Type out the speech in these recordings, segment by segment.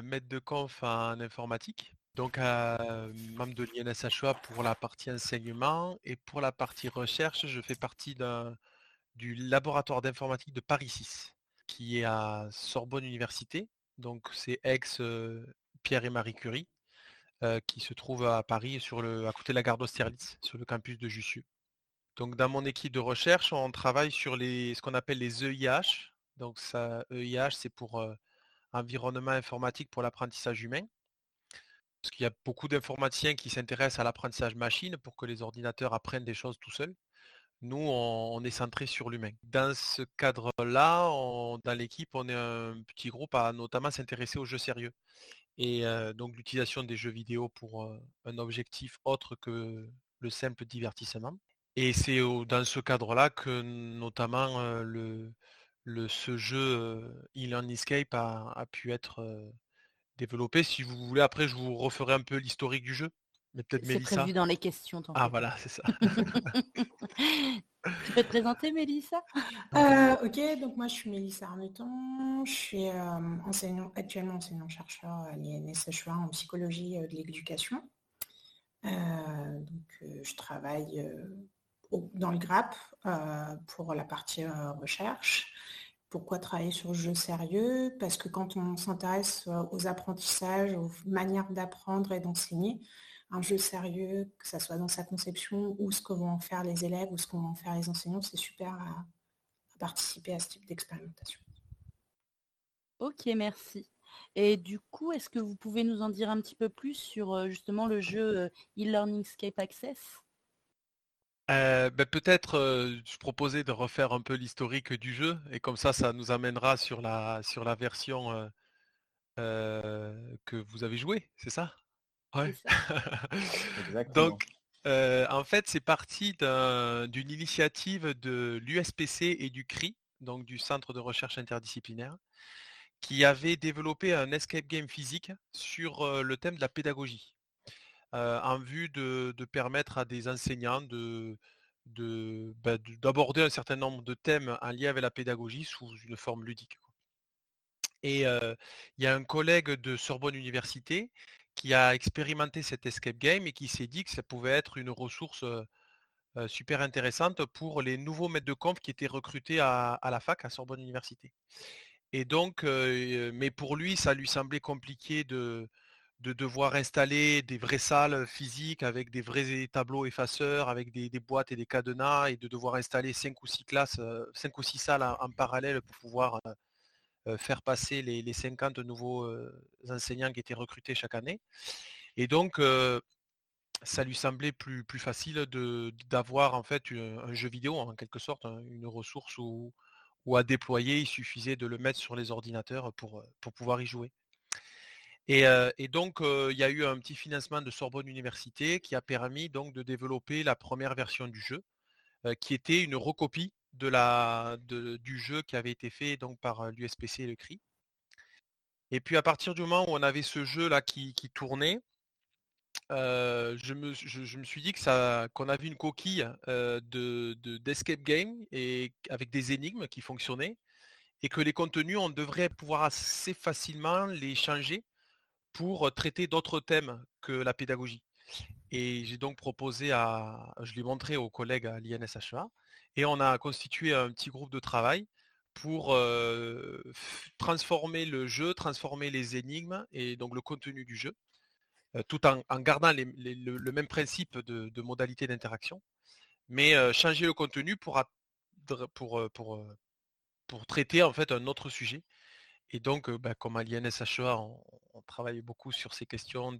aussi maître de conf en informatique, donc membre de l'INSHOA pour la partie enseignement et pour la partie recherche, je fais partie du laboratoire d'informatique de Paris 6, qui est à Sorbonne Université. Donc c'est ex Pierre et Marie Curie, qui se trouve à Paris à côté de la gare d'Austerlitz, sur le campus de Jussieu. Donc dans mon équipe de recherche, on travaille sur ce qu'on appelle les EIH. Donc ça, EIH, c'est pour environnement informatique pour l'apprentissage humain. Parce qu'il y a beaucoup d'informaticiens qui s'intéressent à l'apprentissage machine pour que les ordinateurs apprennent des choses tout seuls. Nous, on, est centré sur l'humain. Dans ce cadre-là, dans l'équipe, on est un petit groupe à notamment s'intéresser aux jeux sérieux. Et donc l'utilisation des jeux vidéo pour un objectif autre que le simple divertissement. Et c'est dans ce cadre-là que notamment le, ce jeu e-learning escape a, pu être développé. Si vous voulez, après, je vous referai un peu l'historique du jeu. Mais peut-être C'est prévu dans les questions. Ah voilà, c'est ça. tu peux te présenter, Mélissa? Euh, Ok, donc moi je suis Mélissa Arneton, je suis enseignant, actuellement enseignant-chercheur à l'INSHEA en psychologie de l'éducation. donc je travaille dans le GRAP pour la partie recherche. Pourquoi travailler sur le jeu sérieux? Parce que quand on s'intéresse euh, aux apprentissages, aux manières d'apprendre et d'enseigner, un jeu sérieux, que ce soit dans sa conception ou ce que vont en faire les élèves ou ce que vont en faire les enseignants, c'est super à, participer à ce type d'expérimentation. Ok, merci. Et du coup, est-ce que vous pouvez nous en dire un petit peu plus sur euh, justement le jeu euh, e-learning Scape Access? Euh, ben, peut-être euh, je proposais de refaire un peu l'historique du jeu et comme ça ça nous amènera sur la sur la version euh, que vous avez joué, c'est ça? Ouais. Donc en fait c'est parti d'une initiative de l'USPC et du CRI, donc du Centre de recherche interdisciplinaire, qui avait développé un escape game physique sur le thème de la pédagogie. Euh, en vue de, permettre à des enseignants bah, d'aborder un certain nombre de thèmes en lien avec la pédagogie sous une forme ludique. Et euh, il y a un collègue de Sorbonne Université qui a expérimenté cet escape game et qui s'est dit que ça pouvait être une ressource euh, super intéressante pour les nouveaux maîtres de conf qui étaient recrutés à, à la fac à Sorbonne Université. Et donc, mais pour lui, ça lui semblait compliqué de, de devoir installer des vraies salles physiques avec des vrais tableaux effaceurs, avec des, boîtes et des cadenas, et de devoir installer cinq ou six classes, euh, cinq ou six salles en, parallèle pour pouvoir euh, euh, faire passer les, 50 nouveaux enseignants qui étaient recrutés chaque année. Et donc, ça lui semblait plus, facile d'avoir en fait un, jeu vidéo, en quelque sorte, hein, une ressource où, à déployer, il suffisait de le mettre sur les ordinateurs pour pouvoir y jouer. Et, donc, il y a eu un petit financement de Sorbonne Université qui a permis donc de développer la première version du jeu, qui était une recopie de la, du jeu qui avait été fait donc par l'USPC et le CRI. Et puis à partir du moment où on avait ce jeu-là qui, tournait, je, me, suis dit que ça, qu'on avait une coquille de, d'escape game et avec des énigmes qui fonctionnaient et que les contenus, on devrait pouvoir assez facilement les changer pour traiter d'autres thèmes que la pédagogie. Et j'ai donc proposé à, je l'ai montré aux collègues à l'INSHA, et on a constitué un petit groupe de travail pour transformer le jeu, transformer les énigmes et donc le contenu du jeu, tout en, gardant le, même principe de, modalité d'interaction, mais changer le contenu pour, pour, pour, pour traiter en fait un autre sujet et donc, bah, comme à l'INSHEA, on, travaille beaucoup sur ces questions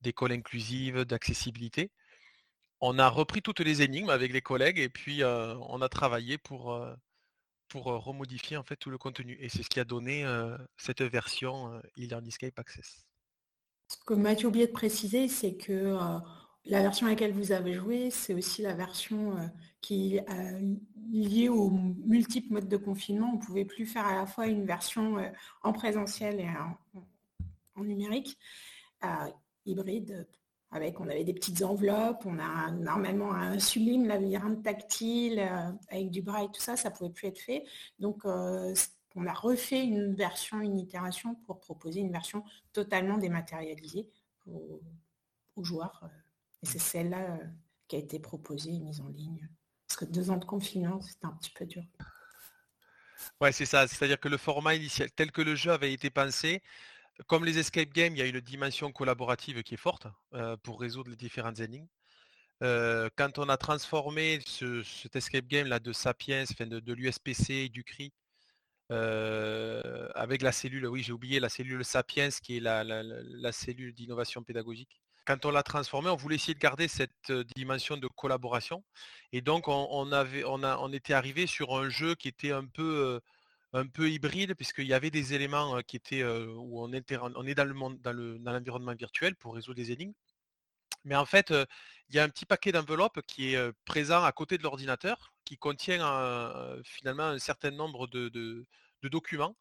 d'école inclusive, d'accessibilité. On a repris toutes les énigmes avec les collègues et puis on a travaillé pour, pour remodifier en fait tout le contenu. Et c'est ce qui a donné cette version e-learning Escape Access. Ce que Mathieu oublié de préciser, c'est que la version à laquelle vous avez joué, c'est aussi la version euh, qui est euh, liée aux multiples modes de confinement. On ne pouvait plus faire à la fois une version euh, en présentiel et en, numérique, hybride, avec on avait des petites enveloppes, on a normalement un sublime labyrinthe tactile avec du braille, tout ça, ça ne pouvait plus être fait. Donc on a refait une version, une itération pour proposer une version totalement dématérialisée aux, joueurs. Et c'est celle-là qui a été proposée et mise en ligne. Parce que deux ans de confinement, c'était un petit peu dur. Ouais, c'est ça. C'est-à-dire que le format initial, tel que le jeu avait été pensé, comme les escape games, il y a une dimension collaborative qui est forte pour résoudre les différentes énigmes. quand on a transformé cet escape game là de Sapiens, de, de l'USPC, du CRI, avec la cellule, oui j'ai oublié la cellule Sapiens qui est la, cellule d'innovation pédagogique. Quand on l'a transformé, on voulait essayer de garder cette dimension de collaboration. Et donc on, avait, on, a, on était arrivé sur un jeu qui était un peu, un peu hybride, puisqu'il y avait des éléments qui étaient où on, on est dans le dans l'environnement virtuel pour résoudre des énigmes. Mais en fait, il y a un petit paquet d'enveloppes qui est présent à côté de l'ordinateur, qui contient finalement un certain nombre de, documents.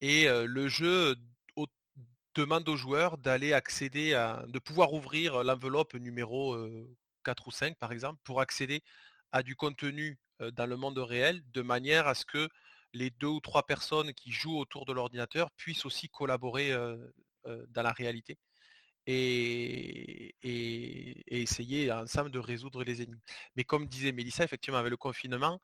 Et le jeu demande aux joueurs d'aller accéder à, de pouvoir ouvrir l'enveloppe numéro 4 ou 5 par exemple, pour accéder à du contenu dans le monde réel, de manière à ce que les deux ou trois personnes qui jouent autour de l'ordinateur puissent aussi collaborer dans la réalité et, essayer ensemble de résoudre les ennemis. Mais comme disait Mélissa, effectivement, avec le confinement,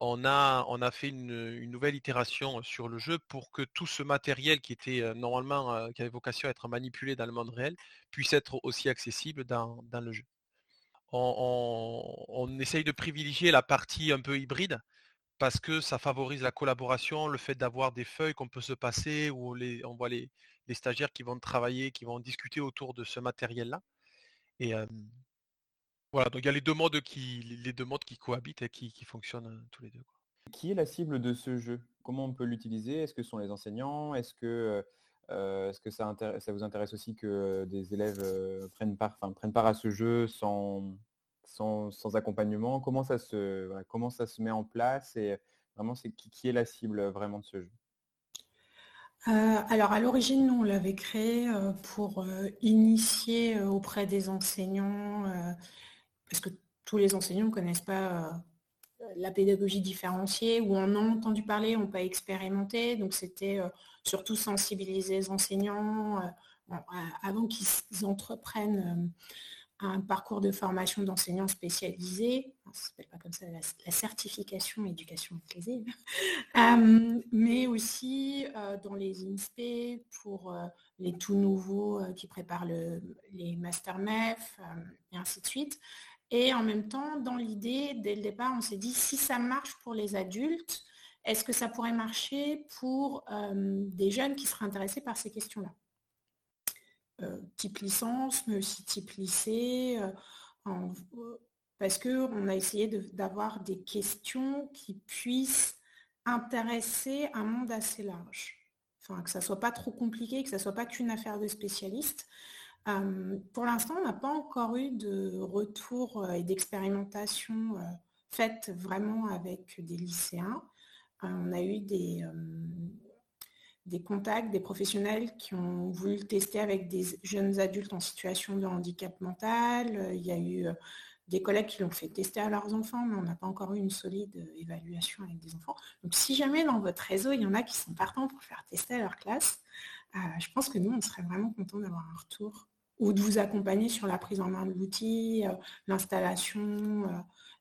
on a, fait une, nouvelle itération sur le jeu pour que tout ce matériel qui était normalement, qui avait vocation à être manipulé dans le monde réel, puisse être aussi accessible dans, le jeu. On, essaye de privilégier la partie un peu hybride parce que ça favorise la collaboration, le fait d'avoir des feuilles qu'on peut se passer, où les, on voit les, stagiaires qui vont travailler, qui vont discuter autour de ce matériel-là. Et voilà, donc il y a les deux modes qui, les deux modes qui cohabitent et qui, fonctionnent tous les deux. Qui est la cible de ce jeu? Comment on peut l'utiliser? Est-ce que ce sont les enseignants? Est-ce que, est-ce que ça, ça, vous intéresse aussi que des élèves prennent, part, prennent part à ce jeu sans, sans, accompagnement? Comment ça, se, comment ça se met en place Et vraiment, c'est qui, qui est la cible vraiment de ce jeu? Euh, alors à l'origine, nous, on l'avait créé euh, pour euh, initier auprès des enseignants, parce que tous les enseignants ne connaissent pas la pédagogie différenciée, ou en ont entendu parler, n'ont pas expérimenté. Donc c'était surtout sensibiliser les enseignants avant qu'ils entreprennent un parcours de formation d'enseignants spécialisés, ça s'appelle pas comme ça, la, certification éducation inclusive, euh, mais aussi euh, dans les INSPE pour euh, les tout nouveaux qui préparent les Master MEF et ainsi de suite. Et en même temps, dans l'idée, dès le départ, on s'est dit si ça marche pour les adultes, est-ce que ça pourrait marcher pour des jeunes qui seraient intéressés par ces questions-là? Euh, type licence, mais aussi type lycée, euh, parce qu'on a essayé d'avoir des questions qui puissent intéresser un monde assez large. Enfin, que ça ne soit pas trop compliqué, que ça ne soit pas qu'une affaire de spécialistes. Euh, pour l'instant, on n'a pas encore eu de retour et d'expérimentation faite vraiment avec des lycéens. on a eu des, des contacts, des professionnels qui ont voulu le tester avec des jeunes adultes en situation de handicap mental. Il y a eu euh, des collègues qui l'ont fait tester à leurs enfants, mais on n'a pas encore eu une solide euh, évaluation avec des enfants. Donc si jamais dans votre réseau, il y en a qui sont partants pour faire tester à leur classe, euh, je pense que nous, on serait vraiment contents d'avoir un retour ou de vous accompagner sur la prise en main de l'outil, l'installation,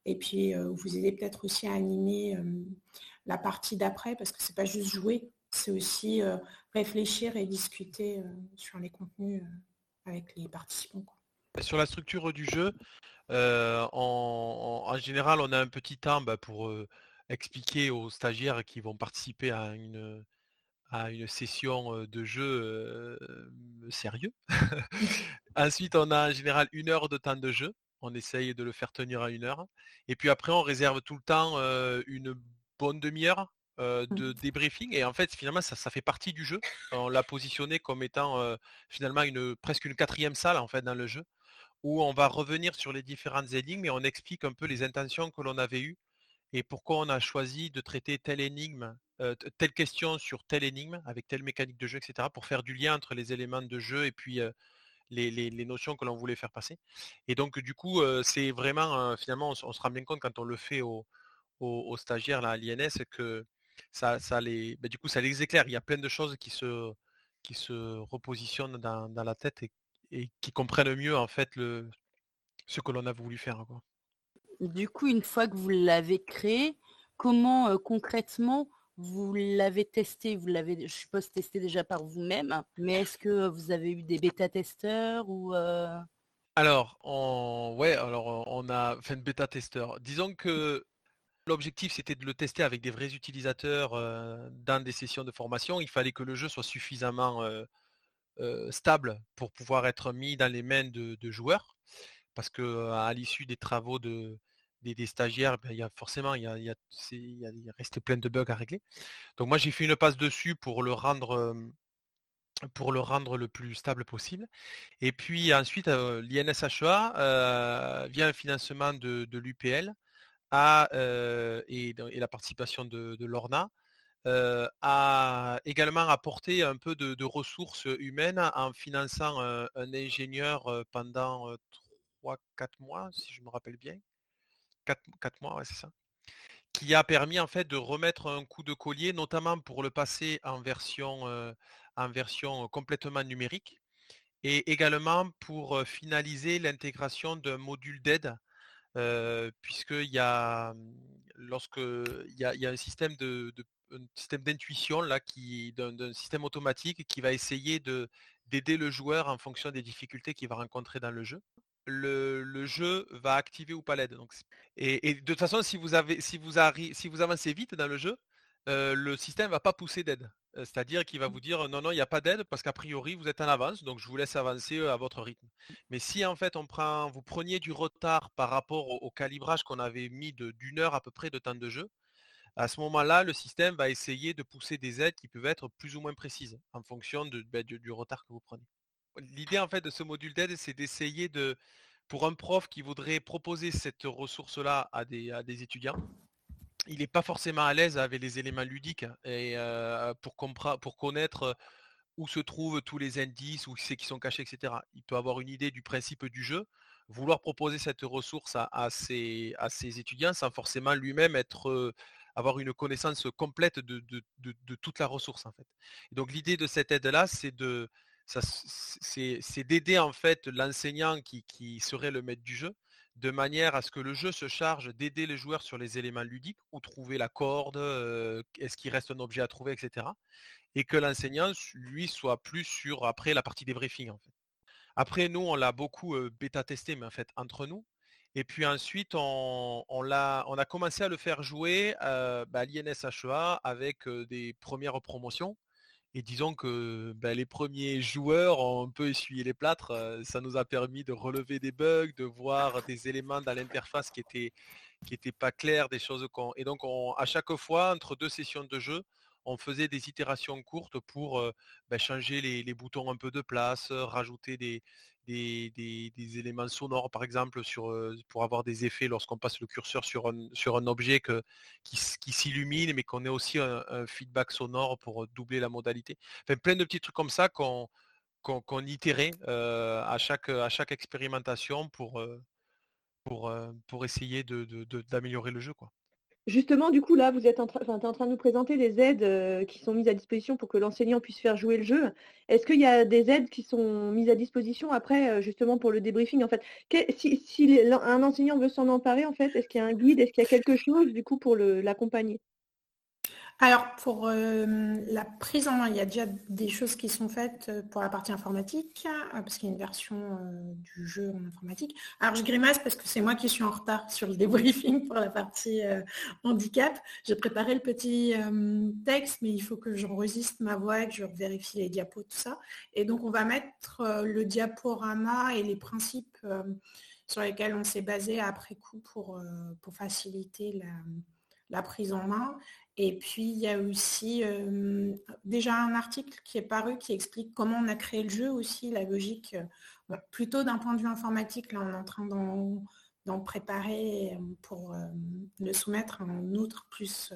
et puis vous aider peut-être aussi à animer la partie d'après, parce que c'est pas juste jouer, c'est aussi euh, réfléchir et discuter euh, sur les contenus euh, avec les participants. Sur la structure du jeu, en, général, on a un petit temps bah, pour expliquer aux stagiaires qui vont participer à une, à une session de jeu sérieux. Ensuite, on a en général une heure de temps de jeu. On essaye de le faire tenir à une heure. Et puis après, on réserve tout le temps une bonne demi-heure Mmh. de débriefing et en fait finalement ça, ça fait partie du jeu. On l'a positionné comme étant finalement une presque une quatrième salle en fait dans le jeu où on va revenir sur les différentes énigmes et on explique un peu les intentions que l'on avait eues et pourquoi on a choisi de traiter telle énigme, telle question sur telle énigme avec telle mécanique de jeu, etc. pour faire du lien entre les éléments de jeu et puis les, notions que l'on voulait faire passer? Et donc du coup c'est vraiment finalement on, se rend bien compte quand on le fait aux au, stagiaires à l'INS que ça, les, bah, du coup, ça les éclaire. Il y a plein de choses qui se, qui se repositionnent dans, la tête et, qui comprennent mieux en fait ce que l'on a voulu faire. Du coup, une fois que vous l'avez créé, comment concrètement vous l'avez testé? Vous l'avez, je suppose, testé déjà par vous-même, mais est-ce que vous avez eu des bêta-testeurs ou Alors, on... ouais, alors on a fait une bêta-testeur. Disons que L'objectif, c'était de le tester avec des vrais utilisateurs dans des sessions de formation. Il fallait que le jeu soit suffisamment stable pour pouvoir être mis dans les mains de, joueurs. Parce qu'à l'issue des travaux de, des, stagiaires, ben, il y a forcément il y a, resté plein de bugs à régler. Donc moi j'ai fait une passe dessus pour le rendre pour le rendre le plus stable possible. Et puis ensuite, l'INSHEA, via un financement de l'UPL, et, la participation de, l'ORNA a également apporté un peu de, ressources humaines en finançant un, ingénieur pendant 3-4 mois, si je me rappelle bien. 4, mois, c'est ça. Qui a permis en fait de remettre un coup de collier, notamment pour le passer en version, version complètement numérique et également pour finaliser l'intégration d'un module d'aide puisqu'il y a, mmh, y a, un système de, système d'intuition d'un système automatique qui va essayer de d'aider le joueur en fonction des difficultés qu'il va rencontrer dans le jeu. Le, jeu va activer ou pas l'aide. Donc, et, de toute façon, si vous avez si vous si vous avancez vite dans le jeu, le système ne va pas pousser d'aide. C'est-à-dire qu'il va mmh. vous dire non, non, il n'y a pas d'aide parce qu'a priori vous êtes en avance, donc je vous laisse avancer à votre rythme. Mais si en fait on prend, vous preniez du retard par rapport au, calibrage qu'on avait mis d'une heure à peu près de temps de jeu, à ce moment-là, le système va essayer de pousser des aides qui peuvent être plus ou moins précises en fonction de, ben, du, retard que vous prenez. L'idée en fait de ce module d'aide, c'est d'essayer de, pour un prof qui voudrait proposer cette ressource-là à des étudiants, il n'est pas forcément à l'aise avec les éléments ludiques et pour, pour connaître où se trouvent tous les indices, où c'est qui sont cachés, etc. Il peut avoir une idée du principe du jeu, vouloir proposer cette ressource à, ses, étudiants sans forcément lui-même être avoir une connaissance complète de, toute la ressource en fait. donc l'idée de cette aide-là, c'est de c'est d'aider en fait l'enseignant qui, serait le maître du jeu de manière à ce que le jeu se charge d'aider les joueurs sur les éléments ludiques, ou trouver la corde, est-ce qu'il reste un objet à trouver, etc. Et que l'enseignant, lui, soit plus sur après la partie des briefings. En fait. Après, nous, on l'a beaucoup bêta-testé, mais en fait, entre nous. Et puis ensuite, on, a, commencé à le faire jouer bah, à l'INSHEA avec des premières promotions. Et disons que ben, les premiers joueurs ont un peu essuyé les plâtres. ça nous a permis de relever des bugs, de voir des éléments dans l'interface qui étaient qui n'étaient pas clairs, des choses qu'on. Et donc à chaque fois, entre deux sessions de jeu, on faisait des itérations courtes pour ben, changer les, boutons un peu de place, rajouter des, des, éléments sonores, par exemple, sur, pour avoir des effets lorsqu'on passe le curseur sur un, objet qui, s'illumine, mais qu'on ait aussi un, feedback sonore pour doubler la modalité. Enfin, plein de petits trucs comme ça qu'on qu'on itérait à, chaque, à chaque expérimentation pour, pour, pour essayer d'améliorer le jeu. Quoi. Justement, du coup, là, vous êtes en, train, de nous présenter des aides euh, qui sont mises à disposition pour que l'enseignant puisse faire jouer le jeu. Est-ce qu'il y a des aides qui sont mises à disposition après, euh, justement, pour le débriefing En fait, si, un enseignant veut s'en emparer, en fait, est-ce qu'il y a un guide? Est-ce qu'il y a quelque chose, du coup, pour l'accompagner? Alors, pour euh, la prise en main, il y a déjà des choses qui sont faites euh, pour la partie informatique, euh, parce qu'il y a une version du jeu en informatique. Alors, je grimace parce que c'est moi qui suis en retard sur le débriefing pour la partie handicap. J'ai préparé le petit texte, mais il faut que j'enregistre ma voix, que je vérifie les diapos, tout ça. Et donc, on va mettre le diaporama et les principes sur lesquels on s'est basé après coup pour, pour faciliter la, la prise en main. Et puis, il y a aussi euh, déjà un article qui est paru qui explique comment on a créé le jeu aussi, la logique, euh, plutôt d'un point de vue informatique. Là, on est en train d'en préparer euh, pour le soumettre en outre, plus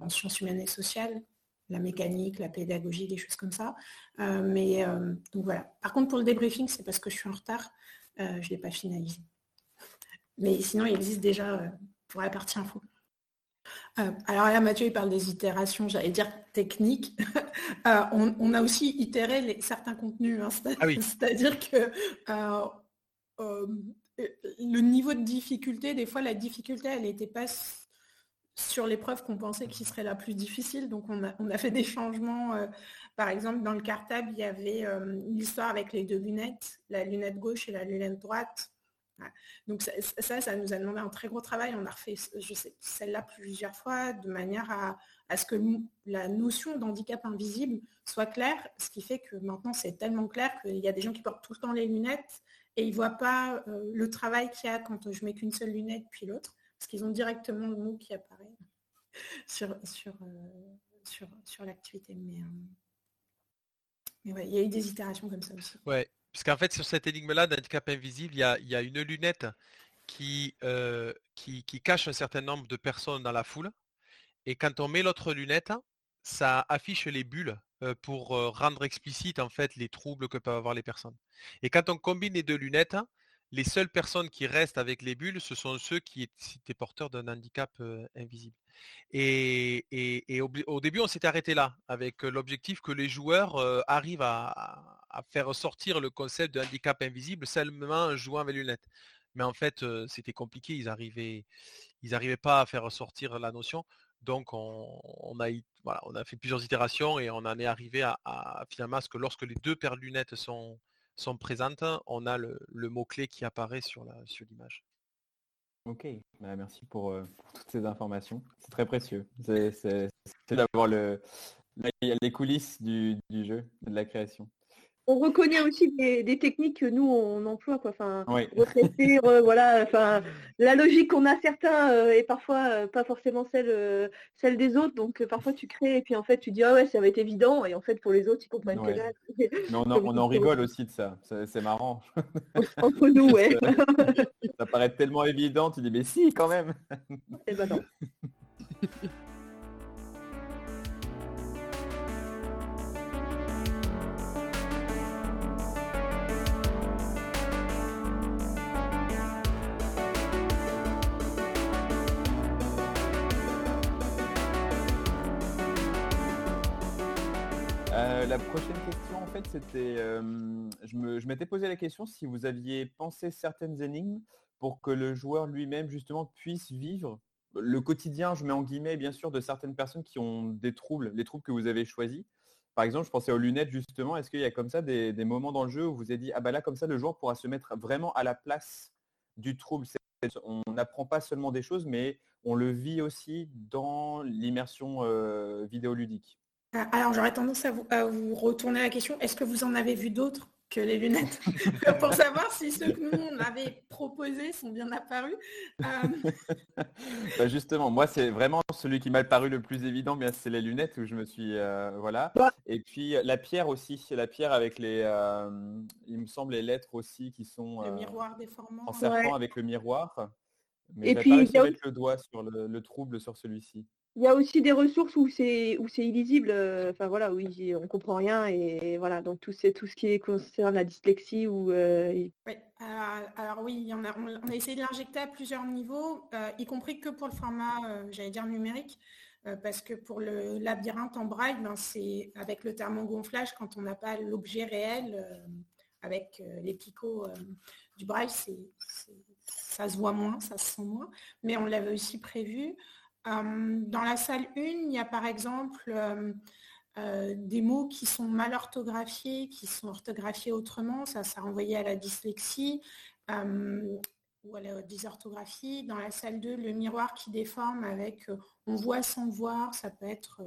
en sciences humaines et sociales, la mécanique, la pédagogie, des choses comme ça. mais donc voilà. Par contre, pour le débriefing, c'est parce que je suis en retard. je ne l'ai pas finalisé. Mais sinon, il existe déjà pour la partie info. Alors là, Mathieu, il parle des itérations, j'allais dire techniques. on, a aussi itéré les, certains contenus. Hein. Ah c'est-à-dire que le niveau de difficulté, des fois, la difficulté, elle n'était pas sur l'épreuve qu'on pensait qui serait la plus difficile. Donc, on a, fait des changements. Euh, par exemple, dans le cartable, il y avait euh, une histoire avec les deux lunettes, la lunette gauche et la lunette droite. Donc ça, ça, nous a demandé un très gros travail. On a refait celle-là plusieurs fois de manière à, ce que la notion d'handicap invisible soit claire, ce qui fait que maintenant c'est tellement clair qu'il y a des gens qui portent tout le temps les lunettes et ils ne voient pas euh, le travail qu'il y a quand je mets qu'une seule lunette puis l'autre, parce qu'ils ont directement le mot qui apparaît sur, sur, euh, sur, sur l'activité. Mais, euh, ouais, il y a eu des itérations comme ça aussi. Ouais, puisqu'en fait sur cette énigme-là d'handicap invisible, il y a, une lunette qui, qui, cache un certain nombre de personnes dans la foule. Et quand on met l'autre lunette, ça affiche les bulles pour rendre explicite en fait les troubles que peuvent avoir les personnes. Et quand on combine les deux lunettes, les seules personnes qui restent avec les bulles, ce sont ceux qui étaient porteurs d'un handicap invisible. Et, au, début, on s'était arrêté là, avec l'objectif que les joueurs arrivent à, faire sortir le concept de handicap invisible seulement en jouant avec lunettes. Mais en fait, c'était compliqué, ils n'arrivaient ils arrivaient pas à faire sortir la notion. Donc on, a, on a fait plusieurs itérations et on en est arrivé à, finalement ce que lorsque les deux paires de lunettes sont, sont présentes, on a le, mot-clé qui apparaît sur l'image. ok, bah, merci euh, pour, toutes ces informations. C'est très précieux. C'est d'avoir le, les coulisses du, du jeu, de la création on reconnaît aussi des, techniques que nous on emploie quoi. Enfin, euh, voilà. Enfin, la logique qu'on a certains euh, est parfois euh, pas forcément celle celle des autres. Donc parfois tu crées et puis en fait tu dis ah ouais ça va être évident et en fait pour les autres ils comprennent que là. Mais on, en, rigole aussi de ça. C'est marrant. Entre nous ouais. ça, paraît tellement évident. Tu dis mais si quand même. Et eh ben non. La prochaine question, en fait, c'était, je m'étais posé la question si vous aviez pensé certaines énigmes pour que le joueur lui-même, justement, puisse vivre le quotidien, je mets en guillemets, bien sûr, de certaines personnes qui ont des troubles, les troubles que vous avez choisis. Par exemple, je pensais aux lunettes, justement. Est-ce qu'il y a comme ça des, moments dans le jeu où vous avez dit, ah bah là, comme ça, le joueur pourra se mettre vraiment à la place du trouble On n'apprend pas seulement des choses, mais on le vit aussi dans l'immersion vidéoludique. Ah, alors j'aurais tendance à vous, retourner la question, est-ce que vous en avez vu d'autres que les lunettes pour savoir si ceux que nous on avait proposés sont bien apparus. Euh, bah, justement, moi c'est vraiment celui qui m'a paru le plus évident, bien c'est les lunettes où je me suis euh, voilà. Et puis la pierre aussi, la pierre avec les, euh, il me semble les lettres aussi qui sont le miroir déformant en serpent avec le miroir. Mais Et puis pas il mettre le doigt sur le trouble sur celui-ci. Il y a aussi des ressources où c'est où c'est illisible, euh, enfin voilà, où on comprend rien et voilà, donc tout c'est tout ce qui concerne la dyslexie ou euh, oui, alors, oui, on a, essayé de l'injecter à plusieurs niveaux, euh, y compris que pour le format, j'allais dire numérique, parce que pour le labyrinthe en braille, ben, c'est avec le thermogonflage, quand on n'a pas l'objet réel, avec les picots du braille, c'est, ça se voit moins, ça se sent moins, mais on l'avait aussi prévu. Euh, dans la salle 1, il y a par exemple euh, euh, des mots qui sont mal orthographiés, qui sont orthographiés autrement, ça, ça renvoyait à la dyslexie ou à la dysorthographie. Dans la salle 2, le miroir qui déforme avec on voit sans voir, ça peut être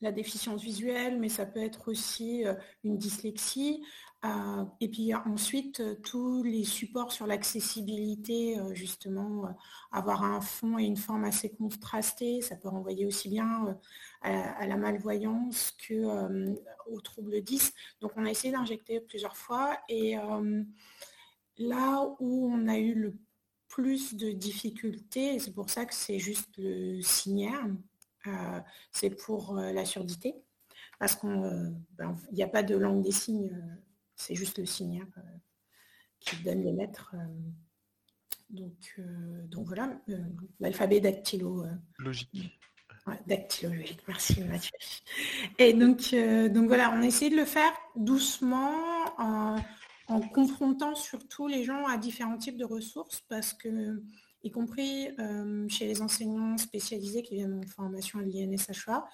la déficience visuelle, mais ça peut être aussi une dyslexie. Euh, et puis ensuite, euh, tous les supports sur l'accessibilité, euh, justement, avoir un fond et une forme assez contrastés, ça peut renvoyer aussi bien à, la malvoyance que aux troubles 10. Donc on a essayé d'injecter plusieurs fois et là où on a eu le plus de difficultés, c'est pour ça que c'est juste le signaire, c'est pour la surdité, parce qu'il ben, n'y a pas de langue des signes c'est juste le signal euh, qui donne les lettres. Euh, Donc, donc voilà, l'alphabet dactylo. Logique. dactylologique, merci Mathieu. Et donc, donc voilà, on a essayé de le faire doucement, en confrontant surtout les gens à différents types de ressources, parce que y compris euh, chez les enseignants spécialisés qui viennent en formation à l'INSHA.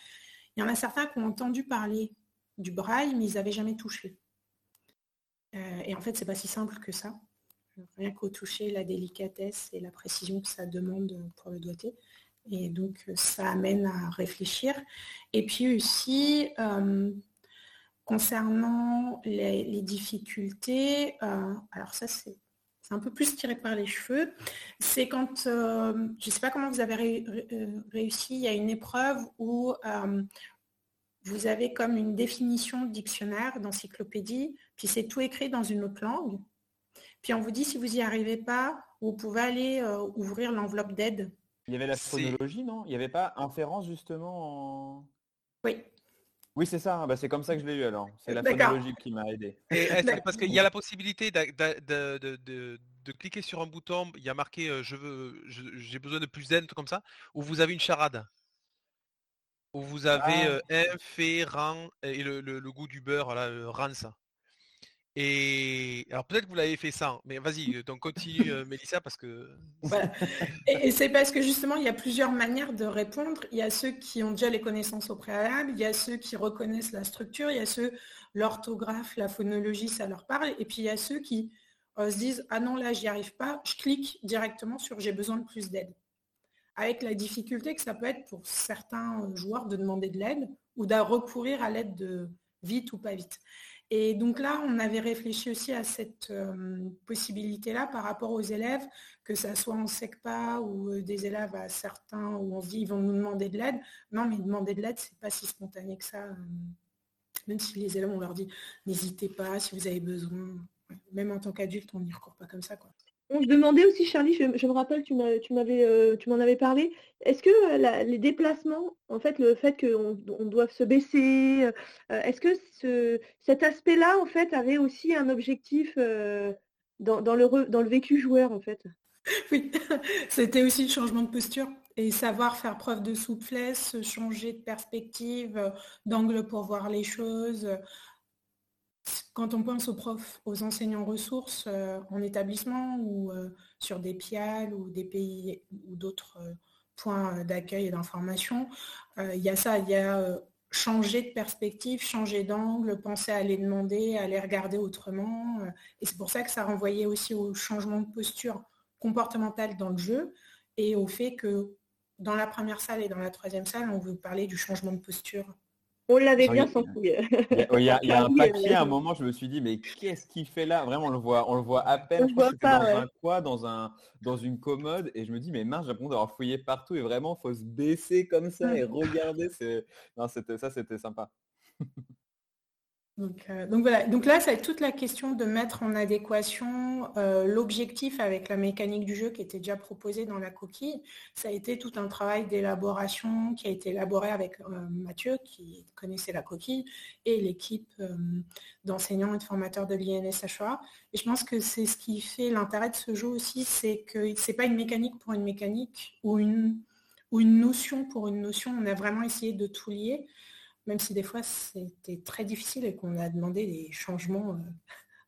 Il y en a certains qui ont entendu parler du braille, mais ils n'avaient jamais touché. Euh, et en fait, c'est pas si simple que ça. Rien qu'au toucher, la délicatesse et la précision que ça demande pour le doigté. Et donc, ça amène à réfléchir. Et puis aussi, euh, concernant les, difficultés, alors ça, c'est un peu plus tiré par les cheveux, c'est quand, euh, je ne sais pas comment vous avez euh, réussi, il y a une épreuve où euh, vous avez comme une définition de dictionnaire, d'encyclopédie, puis c'est tout écrit dans une autre langue. Puis on vous dit si vous n'y arrivez pas, vous pouvez aller ouvrir l'enveloppe d'aide. Il y avait la phonologie, non? Il n'y avait pas inférence justement en... Oui. Oui, c'est ça. Hein. Bah, c'est comme ça que je l'ai eu alors. C'est la phonologie qui m'a aidé. parce qu'il y a la possibilité de, cliquer sur un bouton, il y a marqué je veux, j'ai besoin de plus d'aide, comme ça, où vous avez une charade? Où vous avez ah. un, fait, rang et le, goût du beurre, là, rance. Et alors peut-être que vous l'avez fait ça, mais vas-y, euh, donc continue euh, Mélissa parce que. Et, c'est parce que justement il y a plusieurs manières de répondre. Il y a ceux qui ont déjà les connaissances au préalable, il y a ceux qui reconnaissent la structure, il y a ceux l'orthographe, la phonologie, ça leur parle, et puis il y a ceux qui euh, se disent ah non là j'y arrive pas, je clique directement sur j'ai besoin de plus d'aide. Avec la difficulté que ça peut être pour certains joueurs de demander de l'aide ou de recourir à l'aide de vite ou pas vite. Et donc là, on avait réfléchi aussi à cette euh, possibilité-là par rapport aux élèves, que ça soit en SECPA ou euh, des élèves à certains où on se dit ils vont nous demander de l'aide. Non, mais demander de l'aide, c'est pas si spontané que ça. Euh, même si les élèves, on leur dit n'hésitez pas si vous avez besoin. Même en tant qu'adulte, on n'y recourt pas comme ça. Quoi. On se demandait aussi, Charlie, je, me rappelle, tu euh, tu m'en avais parlé. Est-ce que euh, les déplacements, en fait, le fait qu'on on doive se baisser, euh, est-ce que cet aspect-là, en fait, avait aussi un objectif dans, le dans le vécu joueur, en fait? Oui, c'était aussi le changement de posture et savoir faire preuve de souplesse, changer de perspective, d'angle pour voir les choses, quand on pense aux profs, aux enseignants ressources euh, en établissement ou euh, sur des PIAL ou des pays ou d'autres euh, points d'accueil et d'information, il y a ça, il y a changer de perspective, changer d'angle, penser à les demander, à les regarder autrement. et c'est pour ça que ça renvoyait aussi au changement de posture comportementale dans le jeu et au fait que dans la première salle et dans la troisième salle, on vous parler du changement de posture on l'avait bien senti. Il y a, un papier à un moment, je me suis dit, mais qu'est-ce qu'il fait là? Vraiment, on le voit, on le voit à peine. je crois pas, dans un quoi, dans, un, dans une commode, et je me dis, mais mince, j'ai l'impression d'avoir fouillé partout, et vraiment, faut se baisser comme ça et regarder. Non, ça, c'était sympa. Euh, donc, voilà, donc là, c'est toute la question de mettre en adéquation euh, l'objectif avec la mécanique du jeu qui était déjà proposée dans la coquille. Ça a été tout un travail d'élaboration qui a été élaboré avec euh, Mathieu, qui connaissait la coquille, et l'équipe d'enseignants et de formateurs de l'INSHA. Et je pense que c'est ce qui fait l'intérêt de ce jeu aussi, c'est que ce n'est pas une mécanique pour une mécanique ou une, ou une notion pour une notion. On a vraiment essayé de tout lier même si des fois c'était très difficile et qu'on a demandé des changements euh,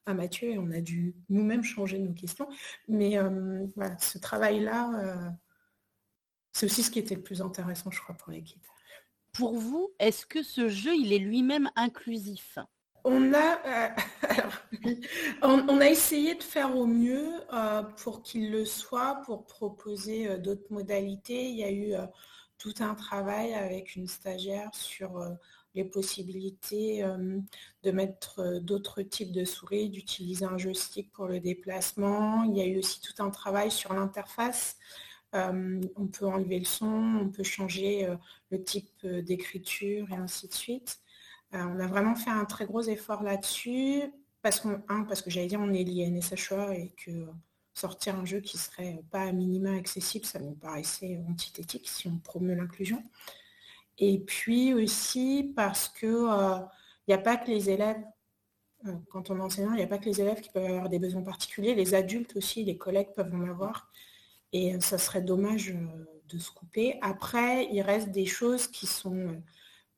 à Mathieu et on a dû nous-mêmes changer nos questions. Mais euh, voilà, ce travail-là, euh, c'est aussi ce qui était le plus intéressant, je crois, pour l'équipe. Pour vous, est-ce que ce jeu, il est lui-même inclusif? On a, on, a essayé de faire au mieux pour qu'il le soit, pour proposer d'autres modalités. Il y a eu tout un travail avec une stagiaire sur euh, les possibilités euh, de mettre euh, d'autres types de souris, d'utiliser un joystick pour le déplacement. Il y a eu aussi tout un travail sur l'interface. on peut enlever le son, on peut changer le type d'écriture et ainsi de suite. on a vraiment fait un très gros effort là-dessus parce, qu'on, parce que j'allais dire on est lié à NSHA et que sortir un jeu qui serait pas à minima accessible, ça me paraissait antithétique si on promeut l'inclusion. Et puis aussi parce que il euh, n'y a pas que les élèves quand on est enseignant, il n'y a pas que les élèves qui peuvent avoir des besoins particuliers, les adultes aussi, les collègues peuvent en avoir. Et ça serait dommage de se couper. Après, il reste des choses qui sont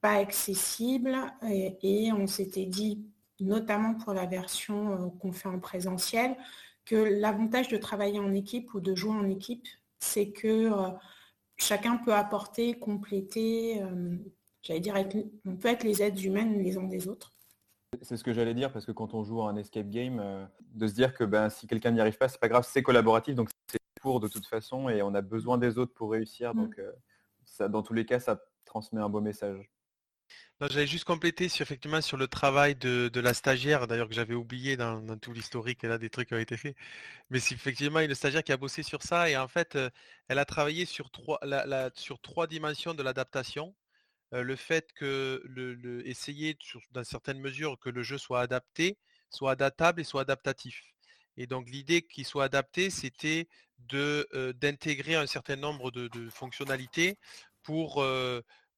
pas accessibles et, on s'était dit, notamment pour la version qu'on fait en présentiel, que l'avantage de travailler en équipe ou de jouer en équipe, c'est que chacun peut apporter, compléter, j'allais dire, on peut être les aides humaines les uns des autres. C'est ce que j'allais dire parce que quand on joue à un escape game, euh, de se dire que ben, si quelqu'un n'y arrive pas, c'est pas grave, c'est collaboratif, donc c'est pour de toute façon et on a besoin des autres pour réussir. Mm. Donc euh, ça, dans tous les cas, ça transmet un beau message. J'allais juste compléter sur, effectivement sur le travail de, la stagiaire, d'ailleurs que j'avais oublié dans, tout l'historique là, des trucs qui ont été faits. Mais c'est effectivement une stagiaire qui a bossé sur ça et en fait, euh, elle a travaillé sur trois, sur trois dimensions de l'adaptation le fait que essayer dans certaines mesures que le jeu soit adapté, soit adaptable et soit adaptatif. Et donc l'idée qu'il soit adapté, c'était de d'intégrer un certain nombre de, fonctionnalités pour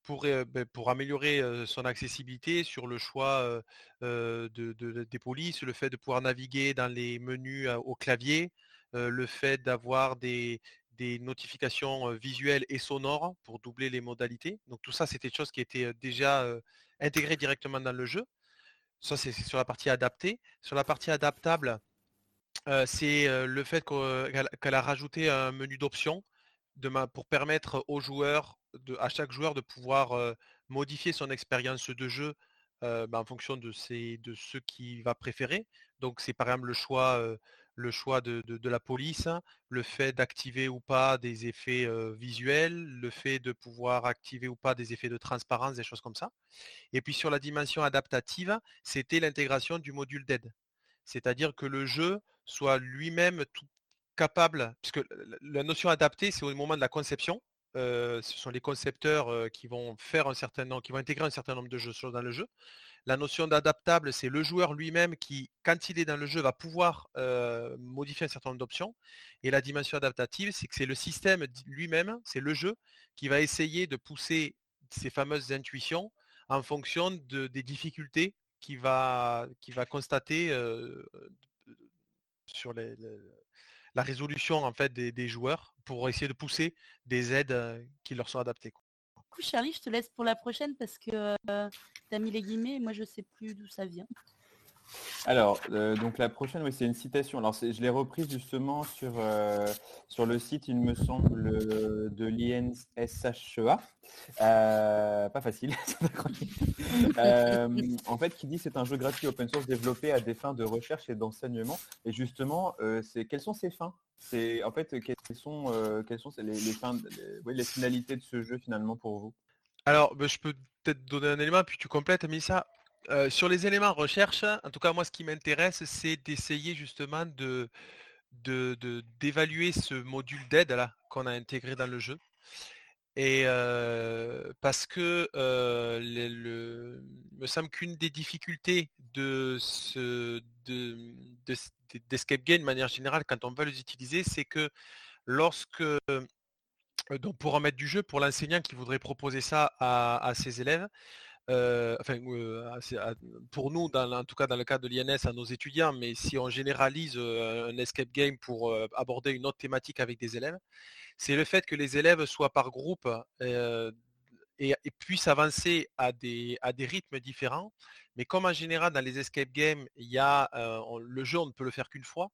pour, ben, pour, améliorer son accessibilité sur le choix de, des polices, le fait de pouvoir naviguer dans les menus au clavier, le fait d'avoir des, des notifications visuelles et sonores pour doubler les modalités. Donc tout ça, c'était des choses qui étaient déjà intégrées directement dans le jeu. Ça, c'est sur la partie adaptée. Sur la partie adaptable, c'est le fait qu'elle a rajouté un menu d'options pour permettre aux joueurs, à chaque joueur de pouvoir modifier son expérience de jeu bah, en fonction de, de ce qu'il va préférer. Donc c'est par exemple le choix le choix de, la police, le fait d'activer ou pas des effets visuels, le fait de pouvoir activer ou pas des effets de transparence, des choses comme ça. Et puis sur la dimension adaptative, c'était l'intégration du module d'aide. C'est-à-dire que le jeu soit lui-même tout capable, puisque la notion adaptée, c'est au moment de la conception. Ce sont les concepteurs qui vont faire un certain nombre, qui vont intégrer un certain nombre de choses dans le jeu. La notion d'adaptable, c'est le joueur lui-même qui, quand il est dans le jeu, va pouvoir modifier un certain nombre d'options. Et la dimension adaptative, c'est que c'est le système lui-même, c'est le jeu qui va essayer de pousser ces fameuses intuitions en fonction des difficultés qu'il va, constater sur la résolution en fait des, joueurs pour essayer de pousser des aides qui leur sont adaptées. Charlie, je te laisse pour la prochaine parce que tu as mis les guillemets et moi je sais plus d'où ça vient. Alors, euh, donc la prochaine, oui, c'est une citation. Alors, je l'ai reprise justement sur, euh, sur le site, il me semble, de l'INSHEA. pas facile. en fait, qui dit c'est un jeu gratuit open source développé à des fins de recherche et d'enseignement. Et justement, quelles sont ces fins? C'est en fait quelles sont, euh, sont les, finalités de ce jeu finalement pour vous? Alors, bah, je peux peut-être donner un élément puis tu complètes, mais ça. Euh, sur les éléments recherche, en tout cas moi ce qui m'intéresse c'est d'essayer justement de d'évaluer ce module d'aide qu'on a intégré dans le jeu. Et euh, parce que le, me semble qu'une des difficultés de ce de, d'escape game de manière générale quand on va les utiliser, c'est que lorsque donc pour en mettre du jeu, pour l'enseignant qui voudrait proposer ça à, ses élèves, enfin pour nous, en tout cas dans le cas de l'INS, à nos étudiants, mais si on généralise un escape game pour aborder une autre thématique avec des élèves, c'est le fait que les élèves soient par groupe et, puissent avancer à des, à des rythmes différents. Mais comme en général dans les escape games, il y a le jeu, on ne peut le faire qu'une fois,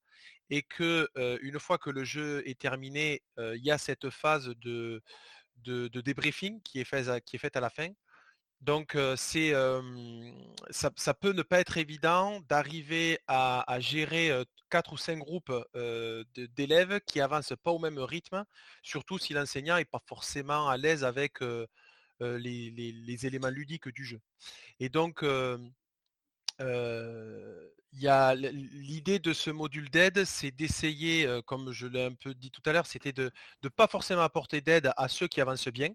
et que une fois que le jeu est terminé, il y a cette phase de, de, débriefing qui est, faite qui est faite à la fin. Donc c'est ça, peut ne pas être évident d'arriver à, gérer quatre ou cinq groupes d'élèves qui avancent pas au même rythme, surtout si l'enseignant n'est pas forcément à l'aise avec les, éléments ludiques du jeu. Et donc, l'idée de ce module d'aide, c'est d'essayer, comme je l'ai un peu dit tout à l'heure, c'était de ne pas forcément apporter d'aide à ceux qui avancent bien.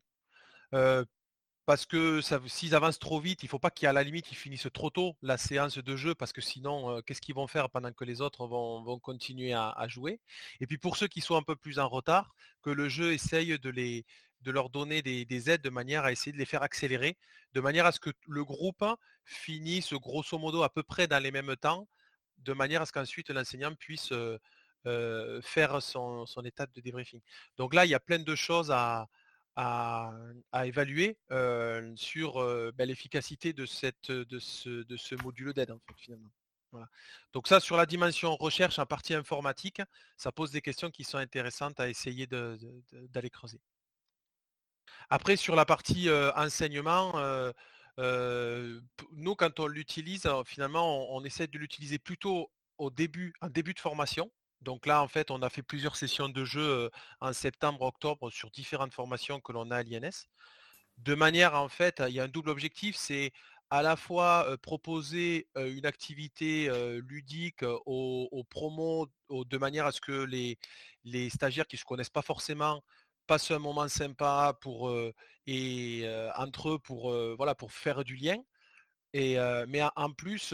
Parce que s'ils avancent trop vite, il ne faut pas qu'à la limite ils finissent trop tôt la séance de jeu, parce que sinon, qu'est-ce qu'ils vont faire pendant que les autres vont, continuer à, jouer? Et puis pour ceux qui sont un peu plus en retard, que le jeu essaye de leur donner des, aides de manière à essayer de les faire accélérer, de manière à ce que le groupe finisse grosso modo à peu près dans les mêmes temps, de manière à ce qu'ensuite l'enseignant puisse faire son, étape de débriefing. Donc là, il y a plein de choses à, évaluer sur ben, l'efficacité de, de, ce, de ce module d'aide finalement. Donc ça, sur la dimension recherche en partie informatique, ça pose des questions qui sont intéressantes à essayer d'aller creuser. Après, sur la partie enseignement, nous, quand on l'utilise, finalement, on, essaie de l'utiliser plutôt au début, en début de formation. Donc là, en fait, on a fait plusieurs sessions de jeu en septembre, octobre sur différentes formations que l'on a à l'INS. De manière, en fait, il y a un double objectif, c'est à la fois proposer une activité ludique aux, promos de manière à ce que les, stagiaires qui ne se connaissent pas forcément passent un moment sympa et, entre eux pour, voilà, pour faire du lien. Mais en plus,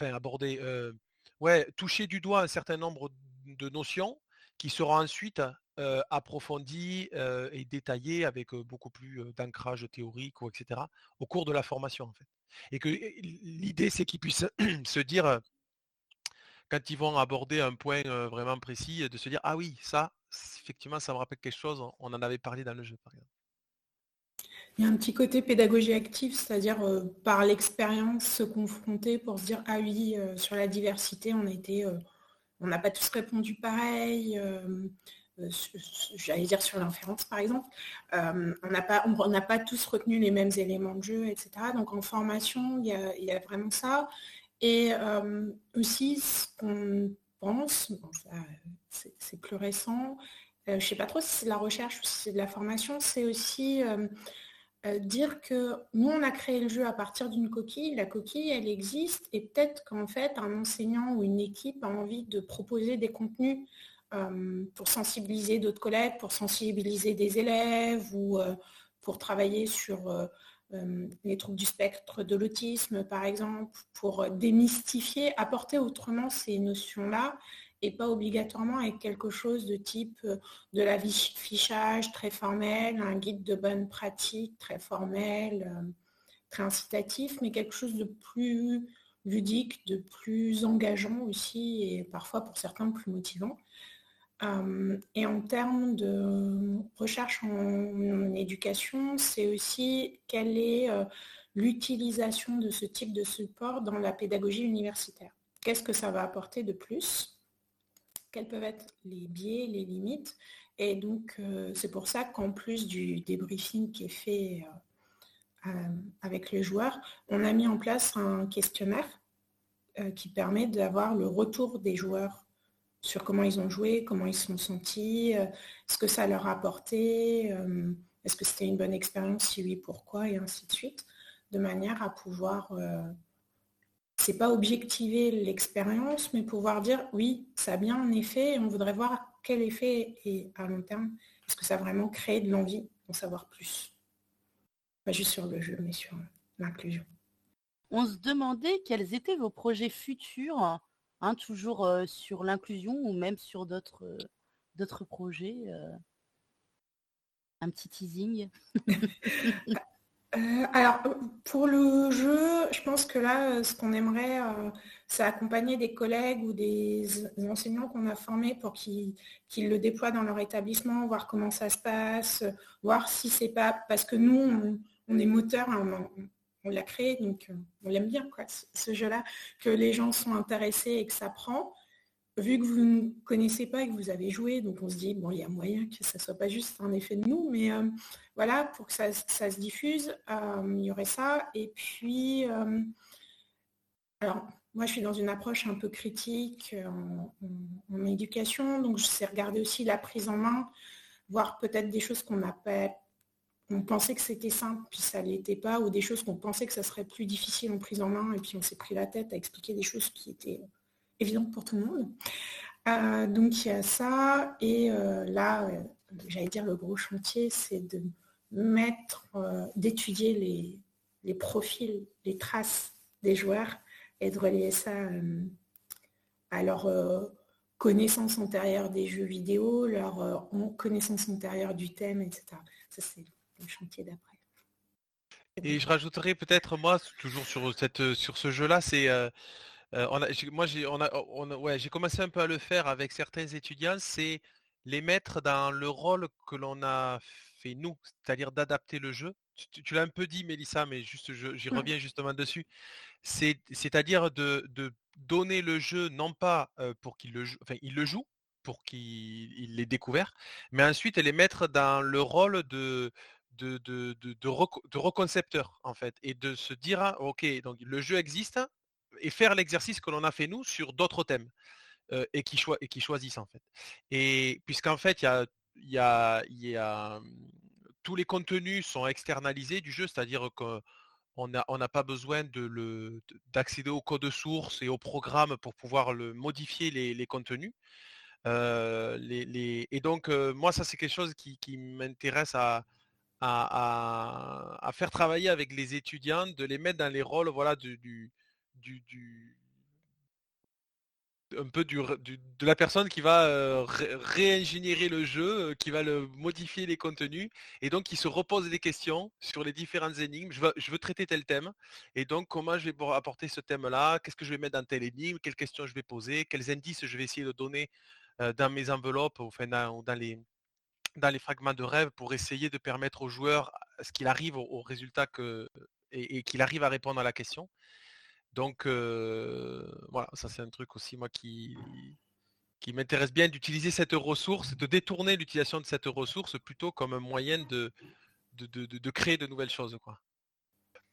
aborder, ouais, toucher du doigt un certain nombre de notions qui seront ensuite approfondi et détaillé avec beaucoup plus d'ancrage théorique ou etc. au cours de la formation en fait. Et que l'idée c'est qu'ils puissent se dire quand ils vont aborder un point vraiment précis, de se dire ah oui ça effectivement ça me rappelle quelque chose, on en avait parlé dans le jeu par exemple. Il y a un petit côté pédagogie active, c'est-à-dire par l'expérience se confronter pour se dire ah oui sur la diversité on été on n'a pas tous répondu pareil, euh, j'allais dire sur l'inférence par exemple, euh, on n'a pas, on, pas tous retenu les mêmes éléments de jeu, etc. Donc en formation, il y a, vraiment ça. Et euh, aussi ce qu'on pense, c'est plus récent, je ne sais pas trop si c'est de la recherche ou si c'est de la formation, c'est aussi dire que nous, on a créé le jeu à partir d'une coquille, la coquille, elle existe, et peut-être qu'en fait, un enseignant ou une équipe a envie de proposer des contenus euh, pour sensibiliser d'autres collègues, pour sensibiliser des élèves ou euh, pour travailler sur euh, les troubles du spectre de l'autisme, par exemple, pour démystifier, apporter autrement ces notions-là et pas obligatoirement avec quelque chose de type de la fichage très formel, un guide de bonne pratique très formel, très incitatif, mais quelque chose de plus ludique, de plus engageant aussi et parfois pour certains plus motivant et en termes de recherche en, éducation, c'est aussi quelle est l'utilisation de ce type de support dans la pédagogie universitaire. Qu'est-ce que ça va apporter de plus? Quels peuvent être les biais, les limites. Et donc, c'est pour ça qu'en plus du débriefing qui est fait avec les joueurs, on a mis en place un questionnaire qui permet d'avoir le retour des joueurs sur comment ils ont joué, comment ils se sont sentis, euh, ce que ça leur a apporté, euh, est-ce que c'était une bonne expérience, si oui, pourquoi, et ainsi de suite, de manière à pouvoir, euh, c'est pas objectiver l'expérience, mais pouvoir dire oui, ça a bien en effet, et on voudrait voir quel effet est à long terme, est-ce que ça a vraiment créé de l'envie d'en savoir plus. Pas juste sur le jeu, mais sur l'inclusion. On se demandait quels étaient vos projets futurs Hein, toujours sur l'inclusion ou même sur d'autres d'autres projets. un petit teasing. alors, pour le jeu, je pense que là, ce qu'on aimerait, c'est accompagner des collègues ou des, enseignants qu'on a formés pour qu'ils le déploient dans leur établissement, voir comment ça se passe, voir si c'est pas... Parce que nous, on, est moteur, hein, on l'a créé, donc euh, on l'aime bien, ce jeu-là, que les gens sont intéressés et que ça prend. Vu que vous ne connaissez pas et que vous avez joué, donc on se dit, bon, il y a moyen que ça ne soit pas juste un effet de nous, mais euh, voilà, pour que ça, se diffuse, euh, il y aurait ça. Et puis, alors, moi, je suis dans une approche un peu critique en, éducation, donc je sais regarder aussi la prise en main, voir peut-être des choses qu'on n'a pas on pensait que c'était simple, puis ça ne l'était pas, ou des choses qu'on pensait que ça serait plus difficile en prise en main, et puis on s'est pris la tête à expliquer des choses qui étaient évidentes pour tout le monde. Euh, donc il y a ça, et euh, là, euh, j'allais dire le gros chantier, c'est de mettre, d'étudier les, les, profils, les traces des joueurs, et de relier ça à leur connaissance antérieure des jeux vidéo, leur connaissance antérieure du thème, etc. Ça, c'est le chantier d'après. Et je rajouterais peut-être moi, toujours sur cette sur ce jeu-là, c'est moi j'ai on a, ouais, j'ai commencé un peu à le faire avec certains étudiants, c'est les mettre dans le rôle que l'on a fait nous, c'est-à-dire d'adapter le jeu. Tu, l'as un peu dit, Mélissa, mais juste j'y reviens justement dessus. C'est, c'est-à-dire de, donner le jeu non pas pour qu'il le joue, enfin il le joue pour qu'il l'ait découvert, mais ensuite les mettre dans le rôle de de, de, de, reconcepteur en fait et de se dire «Ah, ok donc le jeu existe et faire l'exercice que l'on a fait nous sur d'autres thèmes et qui et qui choisissent en fait. Et puisqu'en fait il y a y a, y a tous les contenus sont externalisés du jeu c'est-à-dire qu'on n'a on n'a pas besoin d'accéder au code source et au programme pour pouvoir le modifier les, contenus les, et donc moi ça c'est quelque chose qui, m'intéresse à, à, faire travailler avec les étudiants, de les mettre dans les rôles voilà, du, un peu du, de la personne qui va euh, le jeu, euh, qui va modifier les contenus, et donc qui se repose des questions sur les différentes énigmes. Je veux, traiter tel thème, et donc comment je vais apporter ce thème-là, qu'est-ce que je vais mettre dans telle énigme, quelles questions je vais poser, quels indices je vais essayer de donner euh, dans mes enveloppes, enfin dans, les, fragments de rêve pour essayer de permettre au joueur ce qu'il arrive au, résultat et, qu'il arrive à répondre à la question. Donc voilà, ça c'est un truc aussi moi qui, qui m'intéresse bien d'utiliser cette ressource, de détourner l'utilisation de cette ressource plutôt comme un moyen de, de, de, créer de nouvelles choses. Quoi.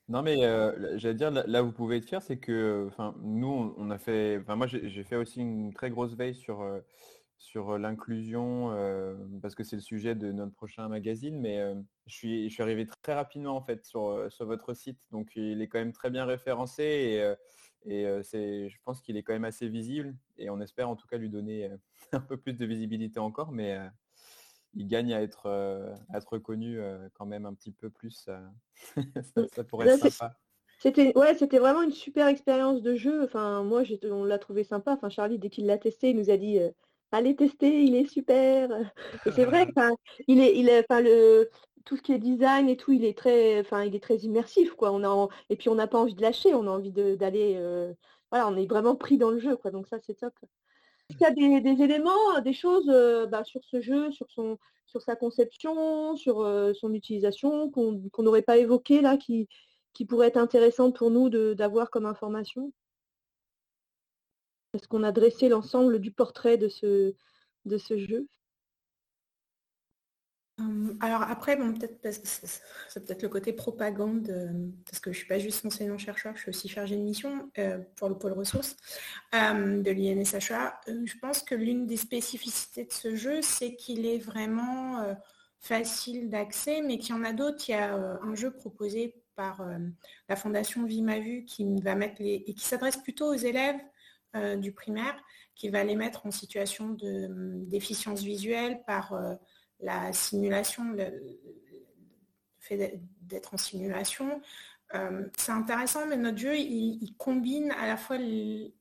Non mais j'allais dire là, vous pouvez être fier, c'est que nous on a fait, enfin moi j'ai fait aussi une très grosse veille sur sur l'inclusion, parce que c'est le sujet de notre prochain magazine, mais je, suis, je suis arrivé très rapidement en fait sur, sur votre site, donc il est quand même très bien référencé et, et c'est, je pense qu'il est quand même assez visible et on espère en tout cas lui donner un peu plus de visibilité encore, mais il gagne à être, à être reconnu quand même un petit peu plus. ça, pourrait être sympa. C'était ouais, c'était vraiment une super expérience de jeu. Enfin, moi, on l'a trouvé sympa. Enfin, Charlie, dès qu'il l'a testé, il nous a dit allez tester, il est super. Et c'est vrai il est, il est, le, tout ce qui est design et tout, il est très, enfin, il est très immersif, quoi. On a, et puis on n'a pas envie de lâcher, on a envie d'aller, euh, voilà, on est vraiment pris dans le jeu, quoi. Donc ça, c'est top. Il y a des, éléments, des choses euh, bah, sur ce jeu, sur son, sur sa conception, sur euh, son utilisation qu'on n'aurait pas évoqué là, qui, qui pourraient être intéressantes pour nous d'avoir comme information? Est-ce qu'on a dressé l'ensemble du portrait de ce, jeu? Hum, alors après, bon, peut-être c'est peut-être le côté propagande, euh, parce que je ne suis pas juste enseignant-chercheur, je suis aussi chargée de mission euh, pour le pôle ressources hum, de l'INSHA. Euh, je pense que l'une des spécificités de ce jeu, c'est qu'il est vraiment facile d'accès, mais qu'il y en a d'autres. Il y a un jeu proposé par la Fondation Vie Ma Vue qui va mettre les et qui s'adresse plutôt aux élèves euh, du primaire qui va les mettre en situation de hum, déficience visuelle par euh, la simulation, le, fait d'être en simulation. Euh, c'est intéressant, mais notre jeu, il, combine à la fois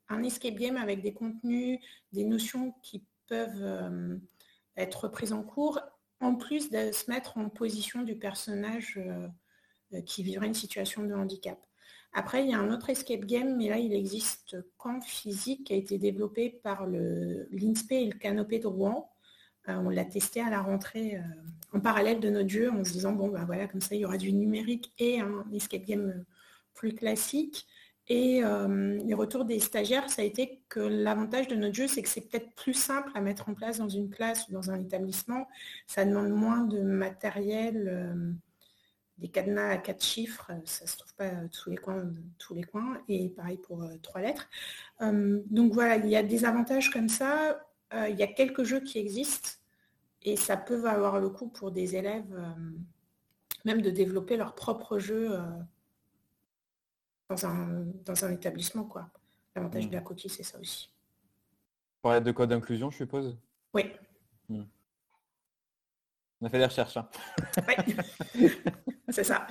un escape game avec des contenus, des notions qui peuvent être prises en cours, en plus de se mettre en position du personnage qui vivrait une situation de handicap. Après, il y a un autre escape game, mais là, il existe qu'en physique, qui a été développé par l'INSPE et le Canopé de Rouen. Euh, on l'a testé à la rentrée euh, en parallèle de notre jeu en se disant, bon, bah voilà, comme ça, il y aura du numérique et un escape game plus classique. Et euh, les retours des stagiaires, ça a été que l'avantage de notre jeu, c'est que c'est peut-être plus simple à mettre en place dans une classe ou dans un établissement. Ça demande moins de matériel des cadenas à quatre chiffres, euh, ça se trouve pas tous les coins, tous les coins, et pareil pour euh, trois lettres. Euh, donc voilà, il y a des avantages comme ça. il y a quelques jeux qui existent et ça peut valoir le coup pour des élèves même de développer leur propre jeu dans, un, dans un établissement. quoi. L'avantage de la mmh. coquille, c'est ça aussi. Pour de code d'inclusion, je suppose? Oui. On a fait des recherches. Hein. Oui. C'est ça.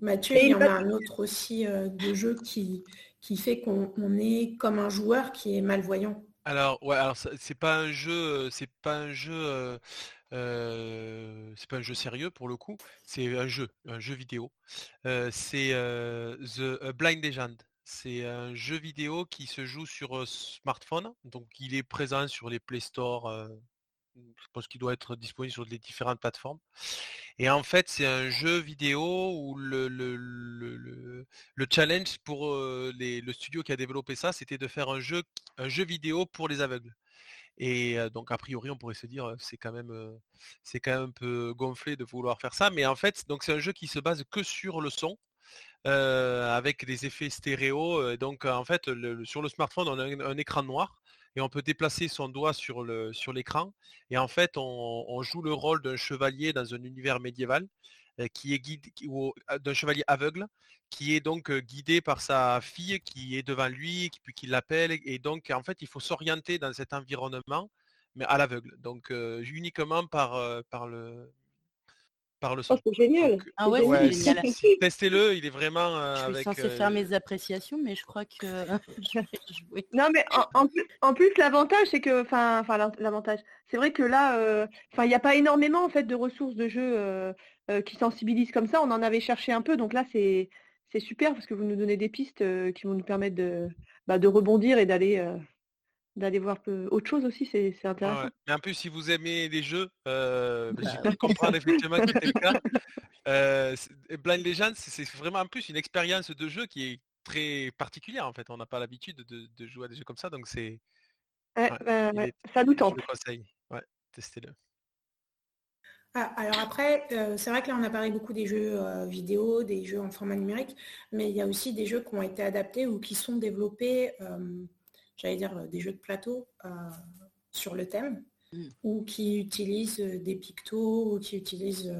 Mathieu, il y en a un autre aussi euh, de jeu qui, qui fait qu'on est comme un joueur qui est malvoyant. Alors ouais, alors c'est pas un jeu, c'est pas un jeu, c'est pas un jeu sérieux pour le coup, c'est un jeu, un jeu vidéo. c'est The Blind Legend. C'est un jeu vidéo qui se joue sur smartphone, donc il est présent sur les Play Store. Je pense qu'il doit être disponible sur les différentes plateformes. Et en fait, c'est un jeu vidéo où le, le, challenge pour le studio qui a développé ça, c'était de faire un jeu, un jeu vidéo pour les aveugles. Et donc a priori, on pourrait se dire, c'est quand même, c'est quand même un peu gonflé de vouloir faire ça. Mais en fait, donc c'est un jeu qui se base que sur le son. avec des effets stéréo. Donc en fait, sur le smartphone, on a un, écran noir et on peut déplacer son doigt sur le sur l'écran et en fait on, joue le rôle d'un chevalier dans un univers médiéval euh, qui est guidé d'un chevalier aveugle qui est donc guidé par sa fille qui est devant lui puis qui l'appelle et donc en fait il faut s'orienter dans cet environnement mais à l'aveugle. Donc uniquement par par le le oh, c'est génial. ah ouais, Testez-le, il est vraiment. Euh, je suis censé faire euh, mes appréciations, mais je crois que je vais jouer. Non, mais en, plus, l'avantage, c'est que, enfin, enfin, l'avantage, c'est vrai que là, euh, enfin, il n'y a pas énormément en fait de ressources de jeux qui sensibilisent comme ça. On en avait cherché un peu, donc là, c'est c'est super parce que vous nous donnez des pistes qui vont nous permettre de, bah, de rebondir et d'aller d'aller voir autre chose aussi, c'est intéressant. Mais en plus, si vous aimez les jeux, euh, bah, j'ai pu comprendre effectivement que c'était le cas. Euh, Blind Legends, c'est vraiment en plus une expérience de jeu qui est très particulière en fait. On n'a pas l'habitude de, jouer à des jeux comme ça, donc c'est. Bah, ça nous tente. Ouais, testez-le. Ah, alors après, euh, c'est vrai que là on a parlé beaucoup des jeux vidéo, des jeux en format numérique, mais il y a aussi des jeux qui ont été adaptés ou qui sont développés j'allais dire, euh, des jeux de plateau euh, sur le thème, mm. ou qui utilisent euh, des pictos, ou qui utilisent...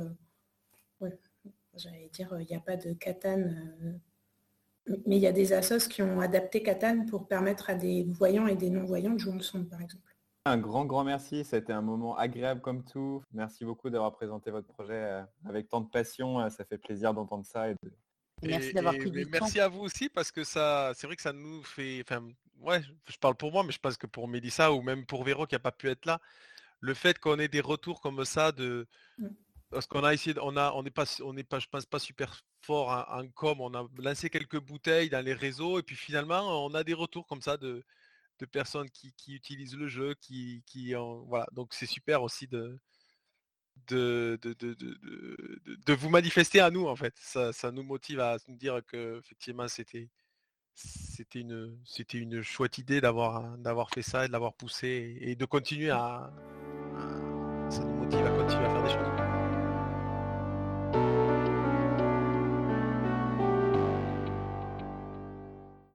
j'allais dire, il n'y a pas de katane, mais il y a des assos qui ont adapté katane pour permettre à des voyants et des non-voyants de jouer ensemble, par exemple. Un grand, grand merci. Ça a été un moment agréable comme tout. Merci beaucoup d'avoir présenté votre projet avec tant de passion. Ça fait plaisir d'entendre ça. Et Merci d'avoir pris du Merci à vous aussi parce que ça, c'est vrai que ça nous fait, enfin, ouais, je parle pour moi, mais je pense que pour Mélissa ou même pour Véro qui n'a pas pu être là, le fait qu'on ait des retours comme ça de mmh. parce qu'on a essayé, on a, on n'est pas, on n'est pas, je pense pas super fort en, com, on a lancé quelques bouteilles dans les réseaux et puis finalement on a des retours comme ça de, de personnes qui, qui, utilisent le jeu, qui, qui voilà, donc c'est super aussi de de, de, de, de, vous manifester à nous en fait. Ça, ça nous motive à nous dire que effectivement c'était c'était une, c'était une chouette idée d'avoir, d'avoir fait ça et de l'avoir poussé et, de continuer à, Ça nous motive à continuer à faire des choses.